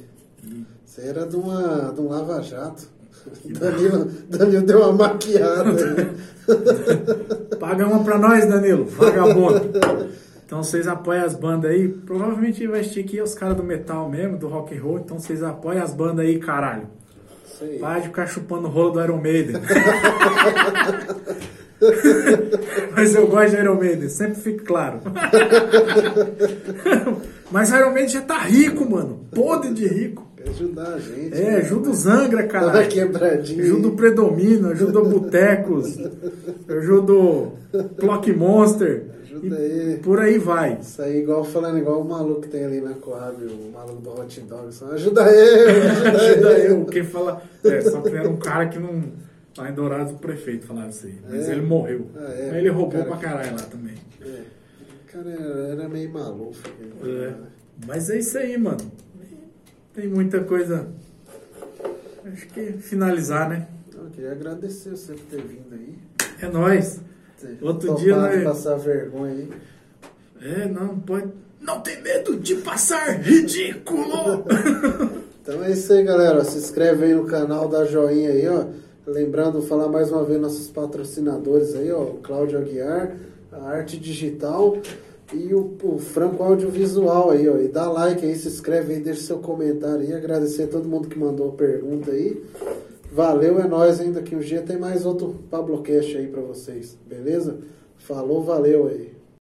Isso aí era de, uma, de um lava-jato. Danilo, Danilo deu uma maquiada aí. Paga uma pra nós, Danilo, vagabundo. Então vocês apoiam as bandas aí. Provavelmente vai aqui os caras do metal mesmo, do rock and roll. Então vocês apoiam as bandas aí, caralho. Para de ficar chupando o rolo do Iron Maiden. Mas eu gosto de Iron Maiden, sempre fica claro. Mas Iron Maiden já tá rico, mano. Podre de rico. Quer ajudar a gente. É, né? ajuda o Zangra, cara. quebradinha. Ajuda o Predomínio, ajuda o Botecos, ajuda o Clock Monster. Ajuda aí. por aí vai. Isso aí, igual falando, igual o maluco que tem ali na Coab, o maluco do hot dog. Só ajuda eu, ajuda, Ajuda eu. eu. Quem fala. É, só que era um cara que não. Lá em Dourados o prefeito falava isso aí. Mas É? ele morreu. Ah, é? Mas ele roubou Cara, pra caralho lá também. É. O cara era, meio maluco. É. Mas é isso aí, mano. Tem muita coisa. Acho que finalizar, né? Eu queria agradecer você por ter vindo aí. É nóis. Outro dia, né? passar vergonha aí. É, não, pode. Não tem medo de passar ridículo! Então é isso aí, galera. Se inscreve aí no canal, dá joinha aí, ó. Lembrando, falar mais uma vez nossos patrocinadores aí, ó. O Cláudio Aguiar, a Arte Digital e o, o Franco Audiovisual aí, ó. E dá like aí, se inscreve aí, deixa seu comentário aí. Agradecer a todo mundo que mandou pergunta aí. Valeu, é nóis, hein? Daqui um dia tem mais outro Pablocast aí pra vocês, beleza? Falou, valeu aí.